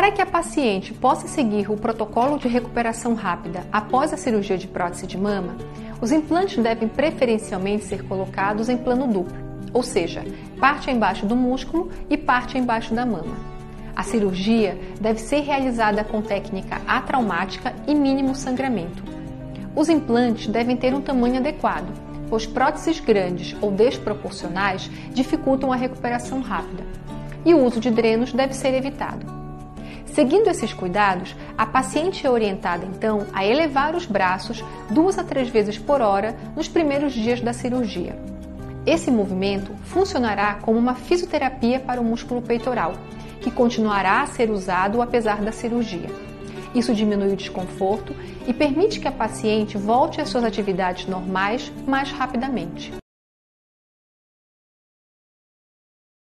Para que a paciente possa seguir o protocolo de recuperação rápida após a cirurgia de prótese de mama, os implantes devem preferencialmente ser colocados em plano duplo, ou seja, parte embaixo do músculo e parte embaixo da mama. A cirurgia deve ser realizada com técnica atraumática e mínimo sangramento. Os implantes devem ter um tamanho adequado, pois próteses grandes ou desproporcionais dificultam a recuperação rápida. E o uso de drenos deve ser evitado. Seguindo esses cuidados, a paciente é orientada então a elevar os braços duas a três vezes por hora nos primeiros dias da cirurgia. Esse movimento funcionará como uma fisioterapia para o músculo peitoral, que continuará a ser usado apesar da cirurgia. Isso diminui o desconforto e permite que a paciente volte às suas atividades normais mais rapidamente.